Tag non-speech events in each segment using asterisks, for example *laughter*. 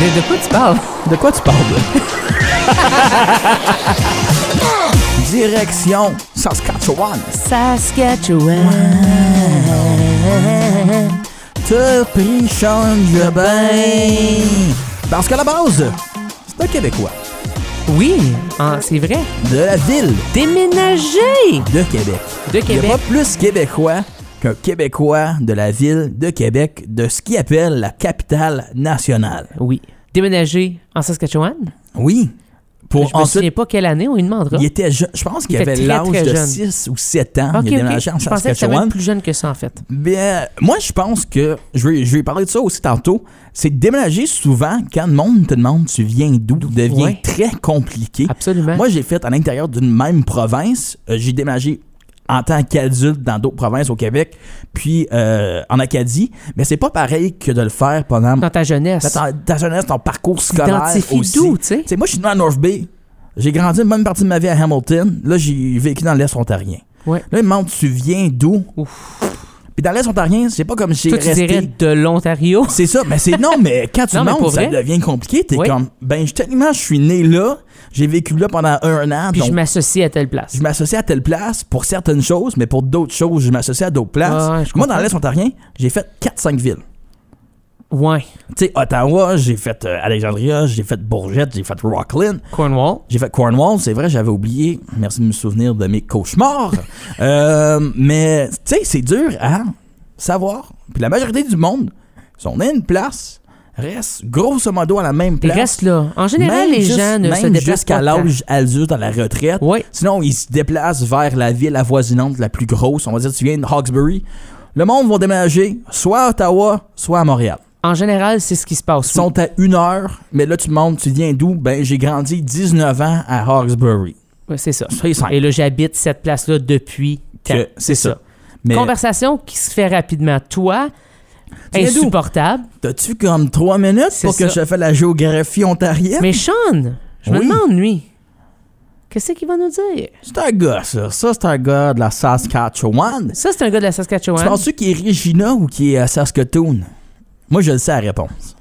De, de quoi tu parles? De quoi tu parles? *laughs* Direction Saskatchewan. Saskatchewan. Te pris change bien? Parce qu'à la base, c'est un Québécois. Oui, ah, c'est vrai. De la ville Déménager de Québec. de Il n'y a Québec. pas plus Québécois qu'un Québécois de la ville de Québec, de ce qu'il appelle la capitale nationale. Oui. Déménager en Saskatchewan? Oui. Pour je me ensuite, souviens pas quelle année, on lui demandera. il était jeune. Je pense qu'il avait l'âge de jeune. 6 ou 7 ans. Il a déménagé en Je Saskatchewan. plus jeune que ça, en fait. Bien, moi, je pense que, je vais, je vais parler de ça aussi tantôt, c'est déménager souvent, quand le monde te demande tu viens d'où, devient Ouais. très compliqué. Absolument. Moi, j'ai fait à l'intérieur d'une même province. Euh, j'ai déménagé en tant qu'adulte dans d'autres provinces au Québec, puis euh, en Acadie. Mais c'est pas pareil que de le faire pendant Dans ta jeunesse. ta, ta jeunesse, ton parcours scolaire aussi. d'où, tu sais? Tu moi, je suis né à North Bay. J'ai grandi une bonne partie de ma vie à Hamilton. Là, j'ai vécu dans l'Est ontarien. Ouais. Là, ils me demandent, tu viens d'où? Puis dans l'Est ontarien, c'est pas comme si Toi, tu resté... dirais de l'Ontario? C'est ça, mais c'est non, mais quand tu *laughs* Non, montes, ça vrai? devient compliqué. T'es Oui. comme, ben, je- techniquement, je suis né là, j'ai vécu là pendant un an, Puis donc je m'associe à telle place. je m'associe à telle place pour certaines choses, mais pour d'autres choses, je m'associe à d'autres places. Ouais, Moi, dans l'Est ontarien, j'ai fait 4-5 villes. Ouais. Tu sais, Ottawa, j'ai fait euh, Alexandria, j'ai fait Bourgette, j'ai fait Rockland. Cornwall. J'ai fait Cornwall, c'est vrai, j'avais oublié. Merci de me souvenir de mes cauchemars. *laughs* Euh, mais, tu sais, c'est dur à savoir. Puis la majorité du monde sont à une place, restent grosso modo à la même Ils place. restent là. En général, Même les juste- gens ne se déplacent jusqu'à l'âge adulte à la retraite. Oui. Sinon, ils se déplacent vers la ville avoisinante la plus grosse. On va dire, tu viens de Hawkesbury. Le monde va déménager soit à Ottawa, soit à Montréal. En général, c'est ce qui se passe. Ils sont à une heure, mais là, tu demandes, tu viens d'où? Ben, j'ai grandi 19 ans à Hawkesbury. Ouais, c'est ça. Et là, j'habite cette place-là depuis. C'est ça. Mais Conversation qui se fait rapidement. Toi? Insupportable. t'as-tu comme trois minutes pour que je fasse la géographie ontarienne? Mais Sean, je me demande, lui, qu'est-ce qu'il va nous dire? C'est un gars, ça. Ça, c'est un gars de la Saskatchewan. Ça, c'est un gars de la Tu Saskatchewan. penses-tu qu'il est Regina ou qu'il est à Saskatoon? Moi, je le sais la réponse.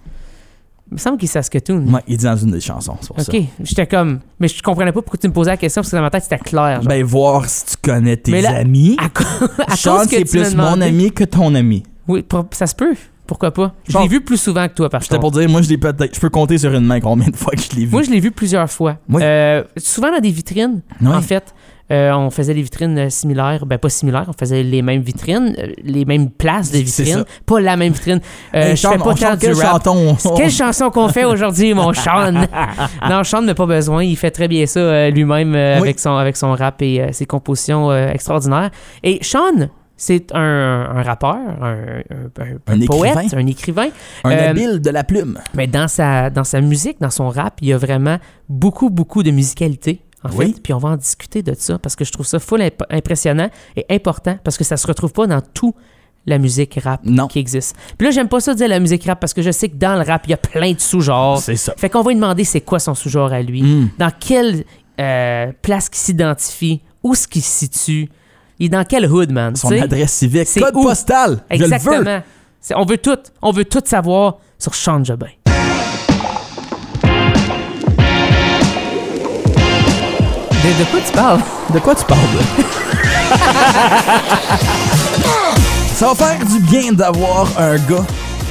Il me semble qu'il est Saskatoon. Il dit dans une des chansons, c'est pour ça. Ok, j'étais comme. Mais je comprenais pas pourquoi tu me posais la question parce que dans ma tête c'était clair. genre. Ben, voir si tu connais tes Mais là, amis. à, co- *laughs* à Sean, c'est tu plus mon ami que ton ami. Oui, ça se peut. Pourquoi pas? Je l'ai vu plus souvent que toi, par contre. pour dire, moi, je l'ai peut-être. Je peux compter sur une main combien de fois que je l'ai vu. Moi, je l'ai vu plusieurs fois. Oui. Euh, souvent dans des vitrines, Oui. en fait. Euh, on faisait des vitrines euh, similaires, ben pas similaires, on faisait les mêmes vitrines, les mêmes places de vitrines, pas la même vitrine. Euh, Hey, je Sean, fais pas tant du quelle rap. chanson? *laughs* Quelle chanson qu'on fait aujourd'hui, mon *laughs* Sean? non, Sean n'a pas besoin. Il fait très bien ça lui-même Oui. avec, son, avec son rap et ses compositions extraordinaires. Et Sean, c'est un, un rappeur, un, poète, écrivain. un écrivain. Un Euh, habile de la plume. Mais dans sa, dans sa musique, dans son rap, il y a vraiment beaucoup, beaucoup de musicalité. En Oui. fait, puis on va en discuter de ça parce que je trouve ça full imp- impressionnant et important parce que ça se retrouve pas dans tout la musique rap Non. qui existe. Puis là, j'aime pas ça dire la musique rap parce que je sais que dans le rap, il y a plein de sous-genres. C'est ça. Fait qu'on va lui demander c'est quoi son sous-genre à lui, Mm. dans quelle euh, place qu'il s'identifie, où est-ce qu'il se situe, il est dans quel hood, man? Son adresse civique. C'est Code où? postal. Je le veux. Exactement. On veut tout, on veut tout savoir sur Sean Jobin. De, de quoi tu parles? De quoi tu parles? *laughs* Ça va faire du bien d'avoir un gars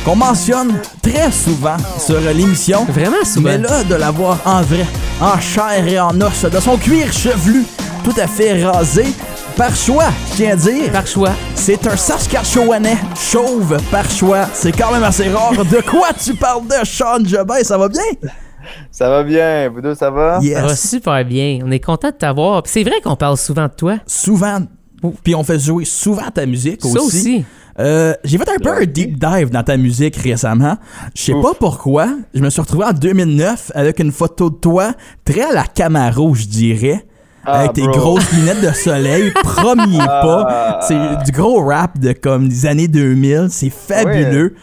qu'on mentionne très souvent sur l'émission. Vraiment souvent. Mais là, de l'avoir en vrai, en chair et en os, de son cuir chevelu, tout à fait rasé, par choix, je tiens à dire. Par choix. C'est un Saskatchewanais chauve par choix. C'est quand même assez rare. De quoi tu parles de Sean Jobin? Ça va bien? Ça va bien, vous deux, ça va? Ça va Yes. super bien. On est content de t'avoir. Puis C'est vrai qu'on parle souvent de toi. Souvent. Puis on fait jouer souvent ta musique aussi. Ça aussi. Euh, j'ai fait un peu un deep dive dans ta musique récemment. Je sais pas pourquoi. Je me suis retrouvé en 2009 avec une photo de toi, très à la Camaro, je dirais. Ah, avec tes bro. grosses lunettes de soleil, *laughs* premier pas. Ah. C'est du gros rap de comme des années 2000. C'est fabuleux.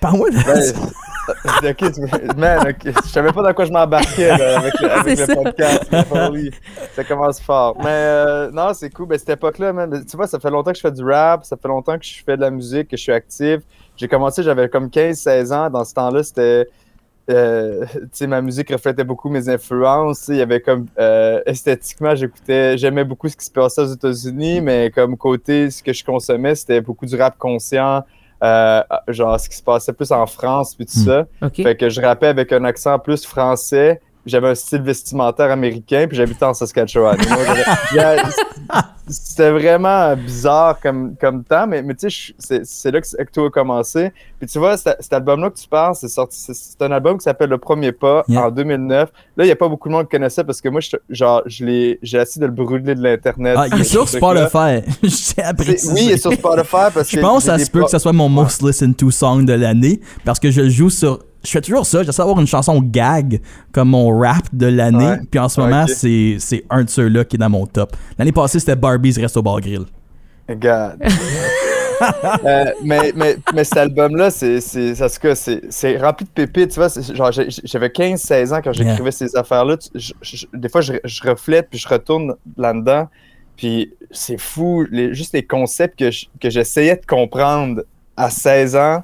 Parle-moi de Ben, *laughs* ok, tu- man, je savais pas dans quoi je m'embarquais avec, le, avec le ça. podcast. *laughs* Ça commence fort. Mais euh, non, c'est cool. Ben, cette époque-là, man, tu vois, ça fait longtemps que je fais du rap, ça fait longtemps que je fais de la musique, que je suis actif. J'ai commencé, j'avais comme 15-16 ans. Dans ce temps-là, c'était euh, *laughs* ma musique reflétait beaucoup mes influences. Il y avait comme euh, esthétiquement, j'écoutais, j'aimais beaucoup ce qui se passait aux États-Unis, mais comme côté, ce que je consommais, c'était beaucoup du rap conscient, euh, genre ce qui se passait plus en France, puis tout Hmm. ça. OK. Fait que je rappais avec un accent plus français. J'avais un style vestimentaire américain, puis j'habitais en Saskatchewan. *laughs* C'était vraiment bizarre comme, comme temps, mais, mais tu sais, je- c'est là que, que tout a commencé. Puis tu vois, cet, album-là que tu parles, c'est sorti, c'est- c'est un album qui s'appelle Le Premier Pas Yeah. en 2009. Là, il n'y a pas beaucoup de monde qui connaissait parce que moi, je, genre, je l'ai, j'ai essayé de le brûler de l'Internet. Ah, il est sur. Spotify. *laughs* C'est- Oui, il est sur Spotify parce Je que. pense que ça se peut que ce soit mon most listened to song de l'année parce que je le joue sur. Je fais toujours ça, j'essaie d'avoir une chanson gag comme mon rap de l'année. Ouais. Puis en ce moment, c'est c'est un de ceux-là qui est dans mon top. L'année passée, c'était Barbie's Resto Bar Grill. God. *laughs* Euh, mais, mais, mais cet album-là, c'est, c'est, rempli de pépites. Tu vois, j'avais 15-16 ans quand j'écrivais ces affaires-là. Des fois, je, je reflète puis je retourne là-dedans. Puis c'est fou, les, juste les concepts que, je- que j'essayais de comprendre à 16 ans.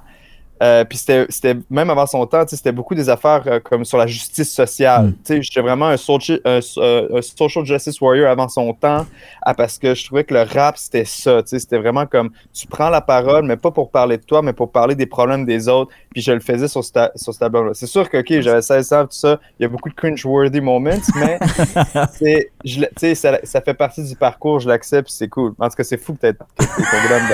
Euh, puis c'était, c'était même avant son temps, c'était beaucoup des affaires euh, comme sur la justice sociale. Mm. J'étais vraiment un, soci- un, euh, un social justice warrior avant son temps, ah, parce que je trouvais que le rap c'était ça. C'était vraiment comme tu prends la parole, mais pas pour parler de toi, mais pour parler des problèmes des autres. Puis je le faisais sur, ce ta- sur cet album-là. C'est sûr que ok, j'avais 16 ans, tout ça, il y a beaucoup de cringe-worthy moments, mais *laughs* c'est, je le- tu sais, ça, ça fait partie du parcours, je l'accepte, c'est cool. En tout cas, c'est fou peut-être.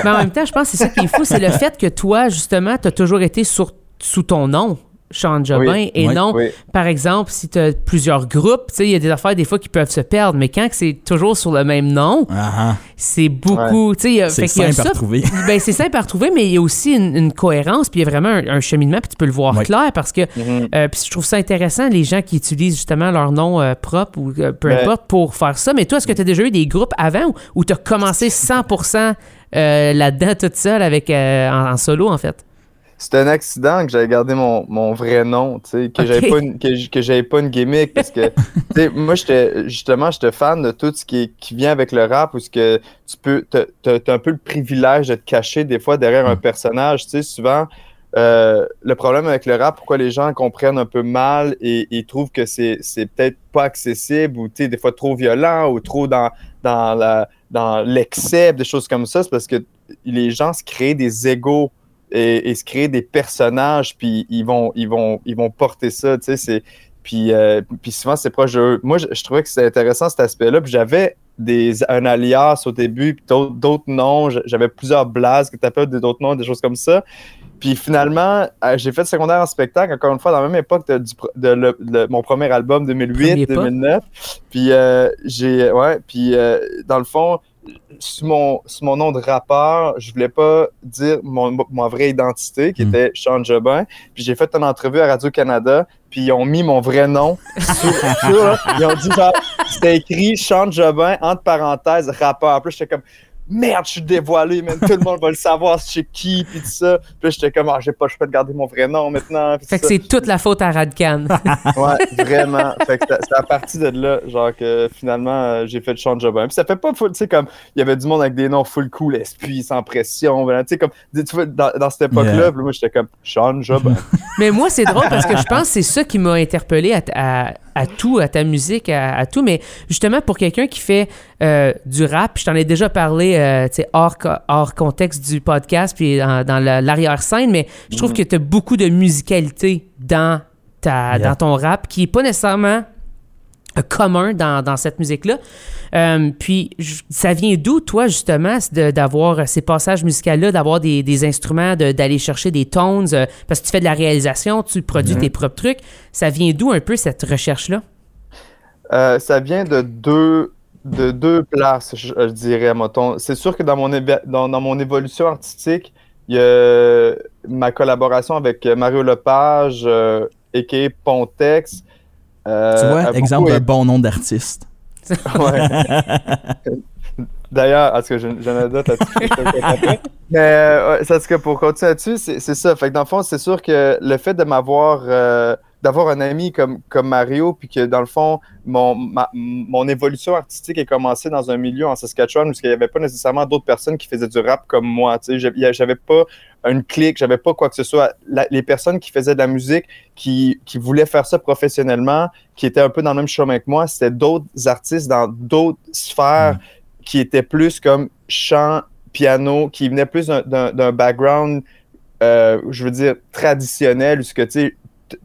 Mais en même temps, je pense que c'est ça qui est fou, c'est le fait que toi, justement, tu as toujours été sur- sous ton nom, Sean Jobin, Oui. et Oui. non, Oui. par exemple, si tu as plusieurs groupes, tu sais, il y a des affaires des fois qui peuvent se perdre, mais quand c'est toujours sur le même nom, ah. c'est beaucoup, C'est simple à retrouver. *laughs* ben, c'est simple à retrouver, mais il y a aussi une, une cohérence, puis il y a vraiment un, un cheminement, puis tu peux le voir clair parce que Mhm. euh, puis je trouve ça intéressant, les gens qui utilisent justement leur nom euh, propre ou euh, peu Mais- importe pour faire ça. Mais toi, est-ce que tu as déjà eu des groupes avant ou, ou tu as commencé 100% euh, là-dedans toute seule avec, en, en solo, en fait? C'est un accident que j'avais gardé mon, mon vrai nom, tu sais, que j'avais pas une, que, j- que j'avais pas une gimmick parce que, *laughs* tu sais, moi, j'étais, justement, j'étais fan de tout ce qui, est- qui vient avec le rap où ce que tu peux, t'as, un peu le privilège de te cacher des fois derrière un personnage, tu sais, souvent, euh, le problème avec le rap, pourquoi les gens comprennent un peu mal et, et trouvent que c'est, peut-être pas accessible ou, des fois trop violent ou trop dans, dans la, dans l'excès, des choses comme ça, c'est parce que les gens se créent des égaux et, et se créer des personnages, puis ils vont, ils vont, ils vont porter ça, tu sais, c'est... Puis, euh, puis souvent, c'est proche de eux. Moi, je, je trouvais que c'était intéressant cet aspect-là. Puis j'avais des, un alias au début, puis d'autres, d'autres noms. J'avais plusieurs blases que tu appelles d'autres noms, des choses comme ça. Puis finalement, euh, j'ai fait secondaire en spectacle, encore une fois, dans la même époque de, du de le- de mon premier album, Premier pas. 2008-2009. Puis euh, j'ai, ouais, puis euh, dans le fond, sous mon, mon nom de rappeur, je voulais pas dire mon, ma vraie identité, qui Mm. était Sean Jobin. Puis j'ai fait une entrevue à Radio-Canada, puis ils ont mis mon vrai nom sur, sur- Ils ont dit genre, c'était écrit Sean Jobin, entre parenthèses, rappeur. Puis là, j'étais comme, merde, je suis dévoilé, même tout le monde va le savoir, c'est qui, puis tout ça. Puis là, j'étais comme, ah, j'ai pas le choix de garder mon vrai nom maintenant. puis Fait tout que c'est toute la faute à Radcan. *laughs* Ouais, vraiment. fait que c'est- à partir de là, genre que finalement, euh, j'ai fait Sean Jobin. Puis ça fait pas full, tu sais, comme, il y avait du monde avec des noms full cool, esprit, sans pression, voilà, tu sais, comme, tu vois, dans, dans cette époque-là, Yeah. puis moi, j'étais comme, Sean Jobin. Mais moi, c'est drôle parce que je pense que c'est ça qui m'a interpellé à, à- à tout, à ta musique, à, à tout. Mais justement, pour quelqu'un qui fait euh, du rap, je t'en ai déjà parlé euh, hors, co- hors contexte du podcast, puis dans, dans la- l'arrière-scène, mais je trouve que tu as beaucoup de musicalité dans, ta, Yeah. dans ton rap qui est pas nécessairement commun dans, dans cette musique-là. Euh, puis, ça vient d'où, toi, justement, d'avoir ces passages musicaux-là, d'avoir des, des instruments, de- d'aller chercher des tones, euh, parce que tu fais de la réalisation, tu produis Mhm. tes propres trucs. Ça vient d'où un peu cette recherche-là? Euh, ça vient de deux, de deux places, je, je dirais, mettons. C'est sûr que dans mon, dans, dans mon évolution artistique, il y a ma collaboration avec Mario Lepage, a.k.a. Pontex. Euh, tu vois, exemple d'un aidé- bon nom d'artiste. *laughs* Ouais. *laughs* D'ailleurs, tout cas, j'ai une anecdote après. *laughs* Mais euh, c'est que pour continuer là-dessus, c'est c'est ça. Fait que dans le fond, c'est sûr que le fait de m'avoir, euh, d'avoir un ami comme, comme Mario, puis que dans le fond, mon, ma- mon évolution artistique a commencé dans un milieu en Saskatchewan où il n'y avait pas nécessairement d'autres personnes qui faisaient du rap comme moi. Tu sais, J'avais pas une clique, j'avais pas quoi que ce soit. La- les personnes qui faisaient de la musique, qui, qui voulaient faire ça professionnellement, qui étaient un peu dans le même chemin que moi, c'était d'autres artistes dans d'autres sphères qui étaient plus comme chant, piano, qui venaient plus d'un- background, euh, je veux dire, traditionnel, où ce que tu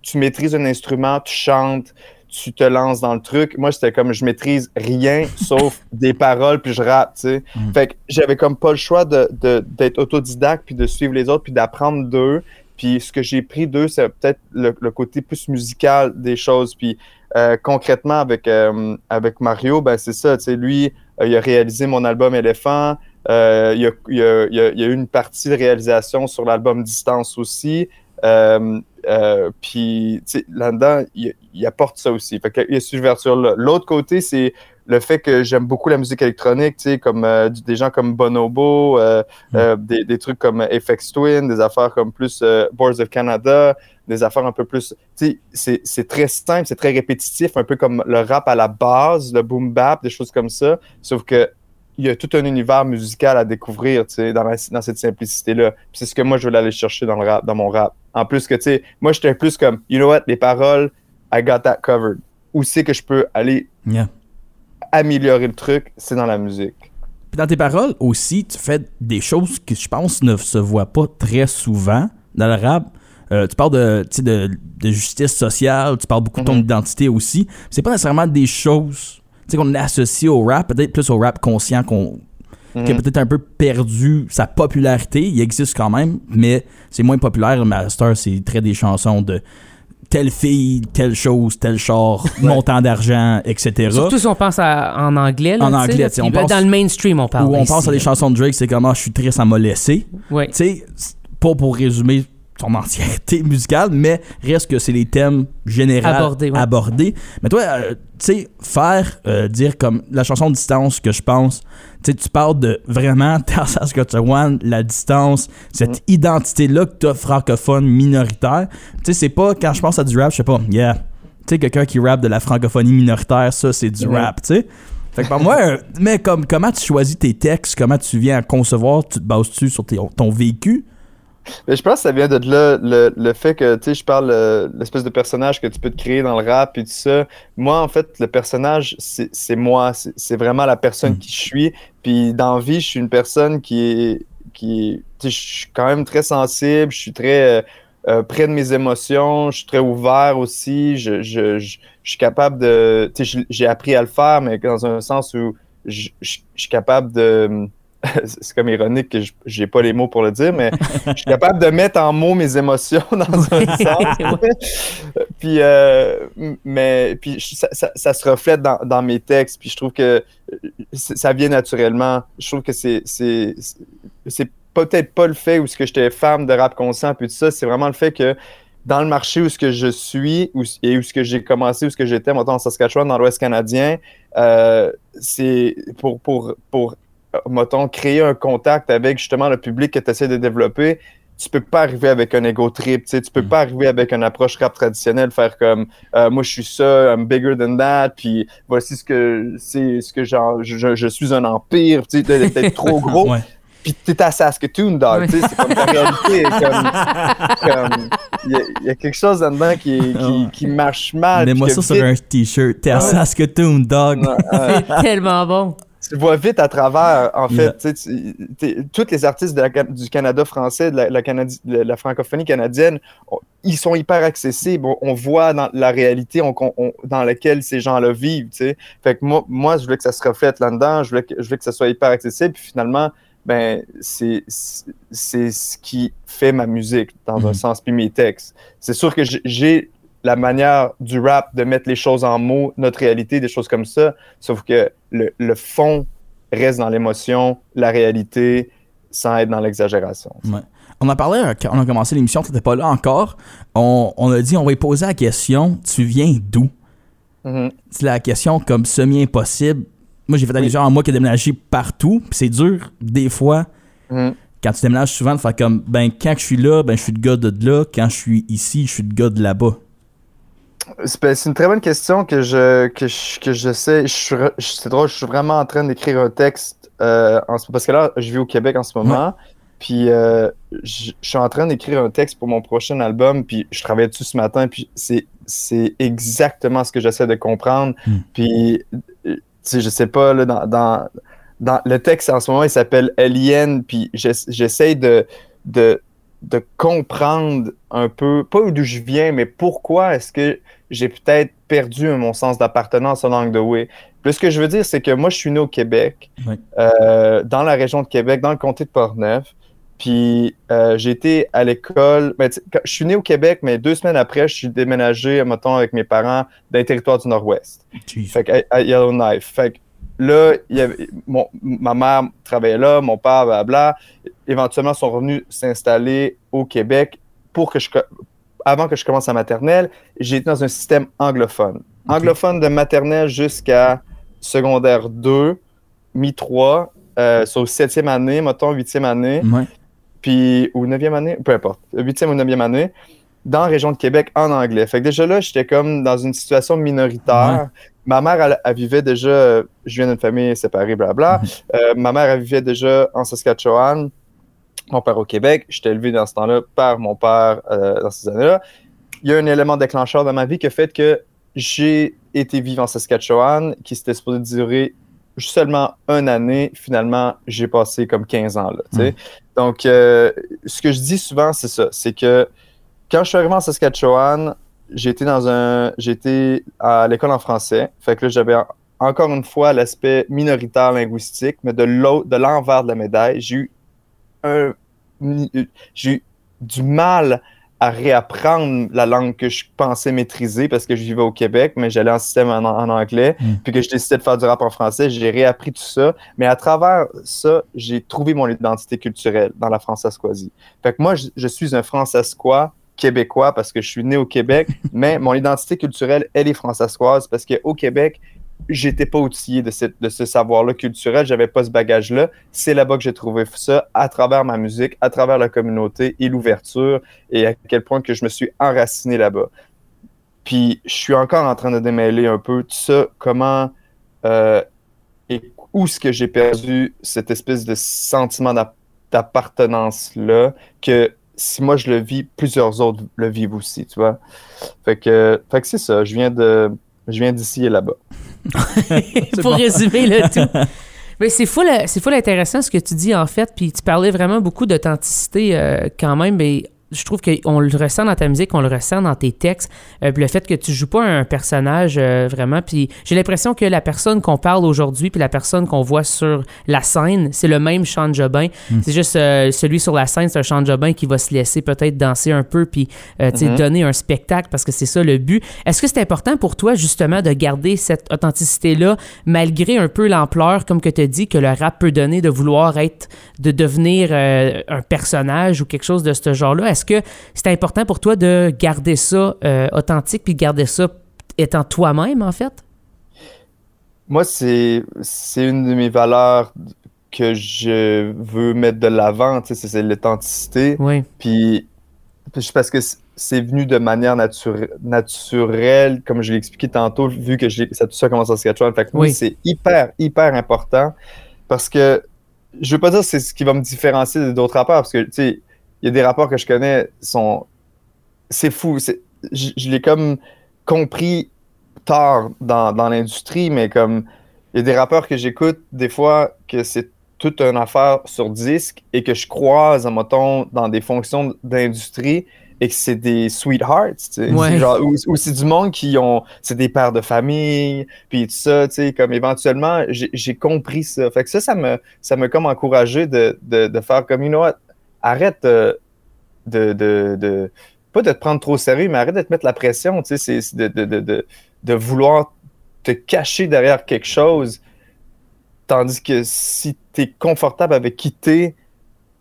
tu maîtrises un instrument, tu chantes, tu te lances dans le truc. Moi, c'était comme je maîtrise rien *laughs* sauf des paroles, puis je rappe, tu sais. Mm. Fait que j'avais comme pas le choix de- de- d'être autodidacte, puis de suivre les autres, puis d'apprendre d'eux. Puis ce que j'ai pris d'eux, c'est peut-être le, le côté plus musical des choses. Puis euh, concrètement, avec, euh, avec Mario, ben c'est ça, tu sais, lui, euh, il a réalisé mon album Éléphant. Il, y a, il y a- il y a- il y a eu une partie de réalisation sur l'album Distance aussi. Euh, puis, là-dedans, il, il apporte ça aussi. Fait qu'il y a cette ouverture-là. L'autre côté, c'est le fait que j'aime beaucoup la musique électronique, tu sais, comme euh, des gens comme Bonobo, euh, Mm. des, des trucs comme FX Twin, des affaires comme plus Boards of Canada, des affaires un peu plus. Tu sais, c'est- c'est très simple, c'est très répétitif, un peu comme le rap à la base, le boom bap, des choses comme ça. Sauf que il y a tout un univers musical à découvrir, tu sais, dans, la- dans cette simplicité-là. C'est ce que moi, je veux aller chercher dans le rap, dans mon rap. En plus que, tu sais, moi, j'étais plus comme, you know what, les paroles, I got that covered. Où c'est que je peux aller Yeah. améliorer le truc, c'est dans la musique. Puis dans tes paroles aussi, tu fais des choses que je pense ne se voient pas très souvent dans le rap. Euh, tu parles de, de, de justice sociale, tu parles beaucoup de ton Mhm. identité aussi. C'est pas nécessairement des choses sais, qu'on associe au rap, peut-être plus au rap conscient qu'on qui a Mhm. peut-être un peu perdu sa popularité. Il existe quand même, mais c'est moins populaire. Master, c'est très des chansons de telle fille, telle chose, tel char, *laughs* montant d'argent, etc. Surtout si on pense à- en anglais. Là, En anglais, là, tu sais, puis on pense- Dans le mainstream, on parle. Ou on ici, pense à des chansons de Drake, c'est comment je suis triste, ça m'a laissé. Ouais. Tu sais, pas pour résumer son entièreté musicale, mais reste que c'est les thèmes généraux Abordés, ouais. abordés. Mais toi, euh, tu sais, faire, euh, dire comme la chanson Distance que je pense, tu sais, tu parles de vraiment *laughs* Saskatchewan, la distance, cette Mm. identité-là que t'as francophone minoritaire. Tu sais, c'est pas quand je pense à du rap, je sais pas, yeah. Tu sais, quelqu'un qui rappe de la francophonie minoritaire, ça, c'est du rap, tu sais. Fait que par moi, euh, mais comme, comment tu choisis tes textes, comment tu viens à concevoir, tu te bases-tu sur tes- ton vécu? Mais je pense que ça vient de là, le, le fait que, tu sais, je parle euh, l'espèce de personnage que tu peux te créer dans le rap et tout ça. Moi, en fait, le personnage, c'est moi. C'est vraiment la personne Mm. qui je suis. Puis dans vie, je suis une personne qui est. Qui je suis quand même très sensible. Je suis très euh, euh, près de mes émotions. Je suis très ouvert aussi. Je, je, je, je suis capable de. J'ai appris à le faire, mais dans un sens où je suis capable de. *laughs* c'est comme ironique que je- j'ai pas les mots pour le dire, mais je suis capable de mettre en mots mes émotions *laughs* dans un sens. *laughs* puis, euh, mais puis ça, ça- ça se reflète dans, dans mes textes. Puis je trouve que euh, ça vient naturellement. Je trouve que c'est c'est peut-être pas le fait où ce que j'étais femme de rap conscient puis tout ça. C'est vraiment le fait que dans le marché où ce que je suis où, et où ce que j'ai commencé, où ce que j'étais, maintenant en Saskatchewan, dans l'Ouest canadien, euh, c'est pour pour pour mettons, créer un contact avec justement le public que tu essaies de développer, tu peux pas arriver avec un ego trip, tu tu peux Mm. pas arriver avec une approche rap traditionnelle, faire comme euh, moi je suis ça, I'm bigger than that, puis voici ce que c'est ce que genre je, suis un empire, tu sais, t'es t'es trop *laughs* gros, Ouais. puis t'es à Saskatoon, dog, tu sais, c'est comme ta réalité, est comme comme il y, a- il y a quelque chose là-dedans qui, qui, qui marche mal. Mets-moi puis ça sur un t-shirt. T'es à. Saskatoon, dog. Ouais, ouais. C'est tellement bon. Tu vois vite à travers, en Yeah. fait. tu- t'es- tous les artistes de la Can- du Canada français, de la, la Canadi- de la francophonie canadienne, on- ils sont hyper accessibles. On, on voit dans la réalité on- dans laquelle ces gens-là vivent. tu sais. Fait que moi, moi, je voulais que ça se reflète là-dedans. Je voulais que, je voulais que ça soit hyper accessible. Puis finalement, ben, c'est c'est ce qui fait ma musique, dans un Mhm. sens, puis mes textes. C'est sûr que j'ai la manière du rap de mettre les choses en mots, notre réalité, des choses comme ça. Sauf que le, le fond reste dans l'émotion, la réalité, sans être dans l'exagération. Ouais. On a parlé euh, quand on a commencé l'émission, tu n'étais pas là encore. On, on a dit on va y poser la question tu viens d'où? Mhm. C'est la question comme semi-impossible. Moi, j'ai fait allusion à moi qui ai déménagé partout. C'est dur, des fois, Mhm. quand tu déménages souvent, de faire comme ben, quand je suis là, ben, je suis le gars de là. Quand je suis ici, je suis le gars de là-bas. C'est ben, c'est une très bonne question que je, que je, que je sais. Je C'est drôle, je suis vraiment en train d'écrire un texte euh, en ce- parce que là, je vis au Québec en ce moment. Puis euh, je je suis en train d'écrire un texte pour mon prochain album, puis je travaillais dessus ce matin, puis c'est c'est exactement ce que j'essaie de comprendre. Hmm. Puis, tu sais, je sais pas, là, dans, dans, dans le texte en ce moment, il s'appelle Alien, puis j'ess- j'essaie de, de, de comprendre un peu, pas d'où je viens, mais pourquoi est-ce que j'ai peut-être perdu mon sens d'appartenance en langue de Way. Puis ce que je veux dire, c'est que moi, je suis né au Québec, Oui. euh, dans la région de Québec, dans le comté de Portneuf. Puis euh, j'ai été à l'école. ben, je suis né au Québec, mais deux semaines après, je suis déménagé, mettons, avec mes parents dans les territoires du Nord-Ouest. Fait à, à Yellowknife. Fait là, il y avait, mon, ma mère travaillait là, mon père, blabla. Éventuellement, ils sont revenus s'installer au Québec pour que je, avant que je commence la maternelle. J'ai été dans un système anglophone. Anglophone de maternelle jusqu'à secondaire 2, mi-3, euh, sur septième année, mettons, huitième année Ouais. puis ou neuvième année, peu importe, huitième ou neuvième année, dans la région de Québec en anglais. Fait que déjà là, j'étais comme dans une situation minoritaire. Ma mère, elle, elle vivait déjà, je viens d'une famille séparée, blabla. Mhm. Euh, ma mère, elle vivait déjà en Saskatchewan. Mon père au Québec. J'étais élevé dans ce temps-là par mon père euh, dans ces années-là. Il y a un élément déclencheur dans ma vie qui a fait que j'ai été vivre en Saskatchewan, qui s'était supposé durer seulement une année. Finalement, j'ai passé comme 15 ans là. sais. Donc, euh, ce que je dis souvent, c'est ça. C'est que quand je suis arrivé en Saskatchewan, j'étais dans un. J'étais à l'école en français. Fait que là, j'avais en- encore une fois l'aspect minoritaire linguistique, mais de l'autre, de l'envers de la médaille, j'ai eu un. J'ai eu du mal à réapprendre la langue que je pensais maîtriser parce que je vivais au Québec, mais j'allais en système en, en anglais, Mm. puis que je décidais de faire du rap en français, j'ai réappris tout ça. Mais à travers ça, j'ai trouvé mon identité culturelle dans la françaiscoisie. Fait que moi, je, je suis un françaiscois québécois parce que je suis né au Québec, *laughs* mais mon identité culturelle, elle est françaiscoise parce qu'au Québec, j'étais pas outillé de, cette- de ce savoir-là culturel, j'avais pas ce bagage-là. C'est là-bas que j'ai trouvé ça, à travers ma musique, à travers la communauté et l'ouverture, et à quel point que je me suis enraciné là-bas. Puis je suis encore en train de démêler un peu tout ça, comment euh, et où est-ce que j'ai perdu cette espèce de sentiment d'app- d'appartenance-là, que si moi je le vis, plusieurs autres le vivent aussi, tu vois. Fait que, fait que c'est ça, je viens de je viens d'ici et là-bas. *laughs* pour bon. résumer le tout. *laughs* Mais c'est full, c'est intéressant ce que tu dis en fait, puis tu parlais vraiment beaucoup d'authenticité euh, quand même, mais je trouve qu'on le ressent dans ta musique, on le ressent dans tes textes, euh, puis le fait que tu joues pas un personnage euh, vraiment, puis j'ai l'impression que la personne qu'on parle aujourd'hui, puis la personne qu'on voit sur la scène, c'est le même Sean Jobin. Mm. C'est juste euh, celui sur la scène, c'est un Sean Jobin qui va se laisser peut-être danser un peu, puis Mhm. donner un spectacle parce que c'est ça le but. Est-ce que c'est important pour toi justement de garder cette authenticité-là malgré un peu l'ampleur, comme que tu as dit, que le rap peut donner de vouloir être, de devenir un personnage ou quelque chose de ce genre-là? Est-ce que c'est important pour toi de garder ça euh, authentique puis de garder ça étant toi-même en fait? Moi, c'est une de mes valeurs que je veux mettre de l'avant, c'est- l'authenticité. Oui. Puis, parce que c'est venu de manière nature- naturelle, comme je l'ai expliqué tantôt, vu que ça, tout ça commence en Saskatchewan. Fait que oui, c'est hyper, hyper important parce que je veux pas dire que c'est ce qui va me différencier d'autres rappeurs parce que, tu sais, il y a des rappeurs que je connais, sont. C'est fou. c'est- Je, je l'ai comme compris tard dans, dans l'industrie, mais comme il y a des rappeurs que j'écoute des fois que c'est toute une affaire sur disque et que je croise, mettons, dans des fonctions d'industrie et que c'est des sweethearts, tu sais. Ouais. C'est genre, ou, ou c'est du monde qui ont, c'est des pères de famille, puis tout ça, tu sais, comme éventuellement, j'ai compris ça. Fait que ça, ça me, ça m'a comme encouragé de, de, de faire comme, you know what, arrête euh, de, de, de, pas de te prendre trop au sérieux, mais arrête de te mettre la pression, tu sais, c'est- de, de, de, de, de vouloir te cacher derrière quelque chose, tandis que si tu es confortable avec qui t'es,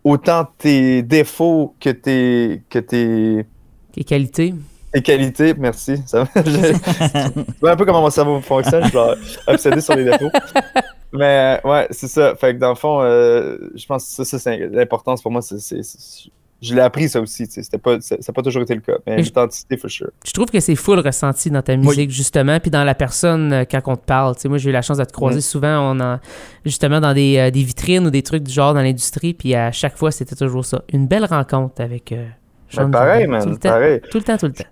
autant tes défauts que tes, que tes, Tes qualités. tes qualités, merci. Ça, je, *laughs* tu vois un peu comment mon cerveau fonctionne, je suis obsédé sur les défauts. Mais ouais, c'est ça. Fait que dans le fond, euh, je pense que ça, ça, c'est l'importance pour moi, c'est- je l'ai appris ça aussi. C'était pas, ça n'a pas toujours été le cas. Mais l'authenticité, for sure. Je trouve que c'est full ressenti dans ta musique, justement, puis dans la personne euh, quand on te parle. sais moi, j'ai eu la chance de te croiser mm. souvent on a, justement dans des, euh, des, vitrines ou des trucs du genre dans l'industrie, puis à chaque fois, c'était toujours ça. Une belle rencontre avec euh, Jean Pareil, man. Tout le, pareil. Temps, tout le temps, tout le temps.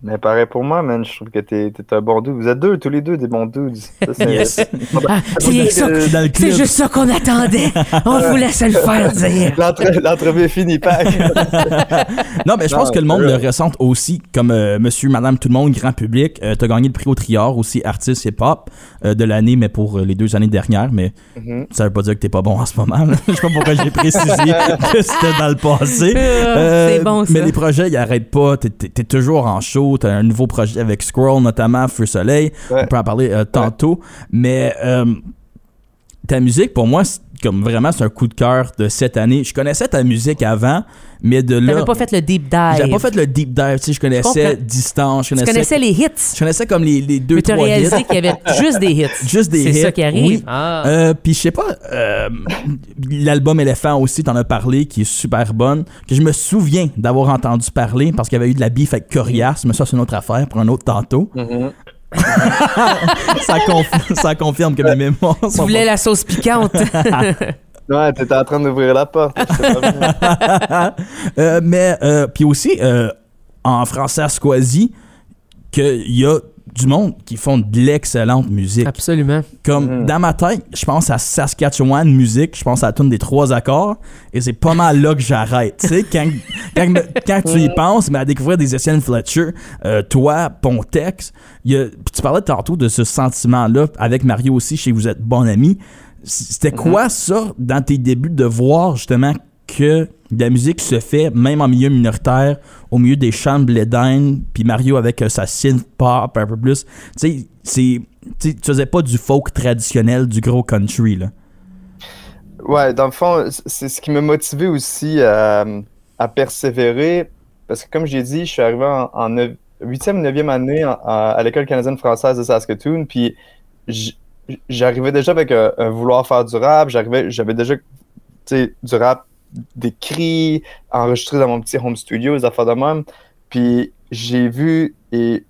Mais pareil pour moi, man. Je trouve que t'es, t'es un bon dude. Vous êtes deux, tous les deux, des bons dudes. c'est, yes. *laughs* ah, juste ça qu'on attendait. On vous laisse le faire *laughs* dire. l'entrevue est finie, pas. *laughs* non, mais je pense que le monde le ressent aussi, comme euh, monsieur, madame, tout le monde, grand public. Euh, t'as gagné le prix au Trior, aussi artiste hip-hop euh, de l'année, mais pour les deux années dernières. Mais mm-hmm. ça veut pas dire que t'es pas bon en ce moment. je sais pas pourquoi j'ai précisé que c'était dans le passé. Ah, c'est bon, ça. Mais les projets, ils arrêtent pas. T'es, t'es toujours en show tu as un nouveau projet avec Squirrel, notamment Feu Soleil. On peut en parler euh, tantôt. Mais euh, ta musique, pour moi, comme vraiment, c'est un coup de cœur de cette année. Je connaissais ta musique avant, mais de là. T'avais pas fait le deep dive. J'avais pas fait le deep dive. Tu sais, je connaissais Distance. Je connaissais, tu connaissais les hits. Je connaissais comme les, les deux, mais trois hits. réalisé qu'il y avait *laughs* juste des hits. Juste des hits. C'est ça qui arrive. Oui. Ah. Euh, Puis je sais pas, euh, l'album Éléphant aussi, t'en as parlé, qui est super bonne, que je me souviens d'avoir entendu parler parce qu'il y avait eu de la bif avec Corias, mais ça, c'est une autre affaire pour un autre tantôt. Mm-hmm. *laughs* ça, confirme, que mes mémoires Tu voulais la sauce piquante? *laughs* ouais, t'étais en train d'ouvrir la porte. *laughs* euh, mais, euh, puis aussi, euh, en français Squazi, qu'il y a du monde qui font de l'excellente musique. Absolument. Comme mm. dans ma tête, je pense à Saskatchewan musique, je pense à la tune des trois accords, et c'est pas mal là que j'arrête. tu sais, quand, quand, tu y penses, mais à découvrir des Etienne Fletcher, euh, toi, Pontex, y a, tu parlais tantôt de ce sentiment-là avec Mario aussi, chez vous êtes bon ami. C'était mm-hmm. quoi ça dans tes débuts de voir justement que la musique se fait même en milieu minoritaire, au milieu des chants de puis Mario avec euh, sa synth pop un peu plus. Tu sais, tu faisais pas du folk traditionnel, du gros country, là. Ouais, dans le fond, c'est ce qui m'a motivé aussi à, persévérer, parce que comme j'ai dit, je suis arrivé en, en 8e, 9e année à l'école canadienne française de Saskatoon, puis j'arrivais déjà avec un, un, vouloir faire du rap, j'arrivais, j'avais déjà du rap des cris enregistrés dans mon petit home studio, des affaires de même. Puis j'ai vu et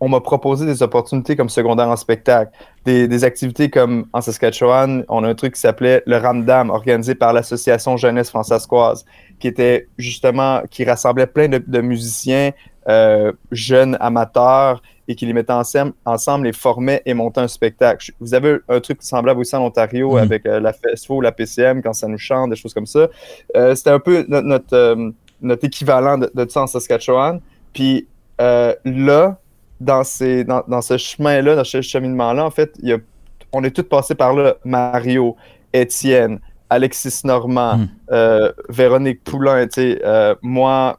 on m'a proposé des opportunités comme secondaire en spectacle, des, activités comme en Saskatchewan, on a un truc qui s'appelait le Ramdam, organisé par l'association jeunesse françaiscoise, qui était justement qui rassemblait plein de, musiciens euh, jeunes amateurs et qui les mettait ensemble, ensemble, les formait et montait un spectacle. Vous avez un truc semblable aussi en Ontario mhm. avec euh, la FESFO la PCM quand ça nous chante, des choses comme ça. Euh, c'était un peu notre, euh, notre, équivalent de, de, ça en Saskatchewan. Puis là, dans, ces, dans, dans ce chemin-là, dans ce cheminement-là, en fait, y a, on est tous passés par là. Mario, Étienne, Alexis Normand, mhm. Véronique Poulain, moi,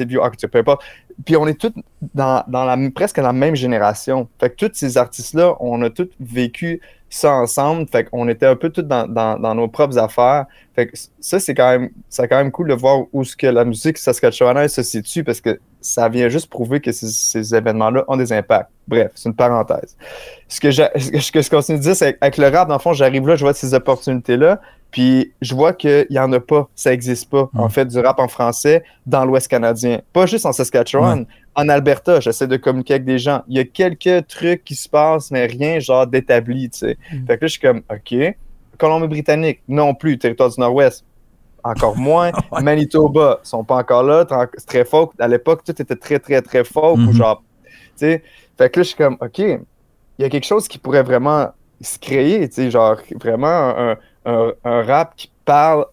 vieux, peu importe puis on est tous dans, la, presque la même génération. Fait que tous ces artistes-là, on a tous vécu ça ensemble. Fait qu'on était un peu tous dans, nos propres affaires. Fait que ça, c'est quand même c'est quand même cool de voir où ce que la musique saskatchewanaise se situe parce que ça vient juste prouver que ces, événements-là ont des impacts. Bref, c'est une parenthèse. Ce que, je, ce que je continue de dire, c'est qu'avec le rap, dans le fond, j'arrive là, je vois ces opportunités-là. Puis je vois qu'il n'y en a pas, ça n'existe pas, en fait, du rap en français dans l'Ouest canadien. Pas juste en Saskatchewan, en Alberta, j'essaie de communiquer avec des gens. Il y a quelques trucs qui se passent, mais rien genre d'établi, tu sais. Mm. Fait que là, je suis comme, OK. Colombie-Britannique, non plus. Territoire du Nord-Ouest, encore moins. *laughs* Manitoba, ils sont pas encore là. C'est très folk. À l'époque, tout était très, très, très folk. Mm-hmm. genre, tu sais. Fait que là, je suis comme, OK, il y a quelque chose qui pourrait vraiment se créer, tu sais, genre, vraiment un un, rap qui parle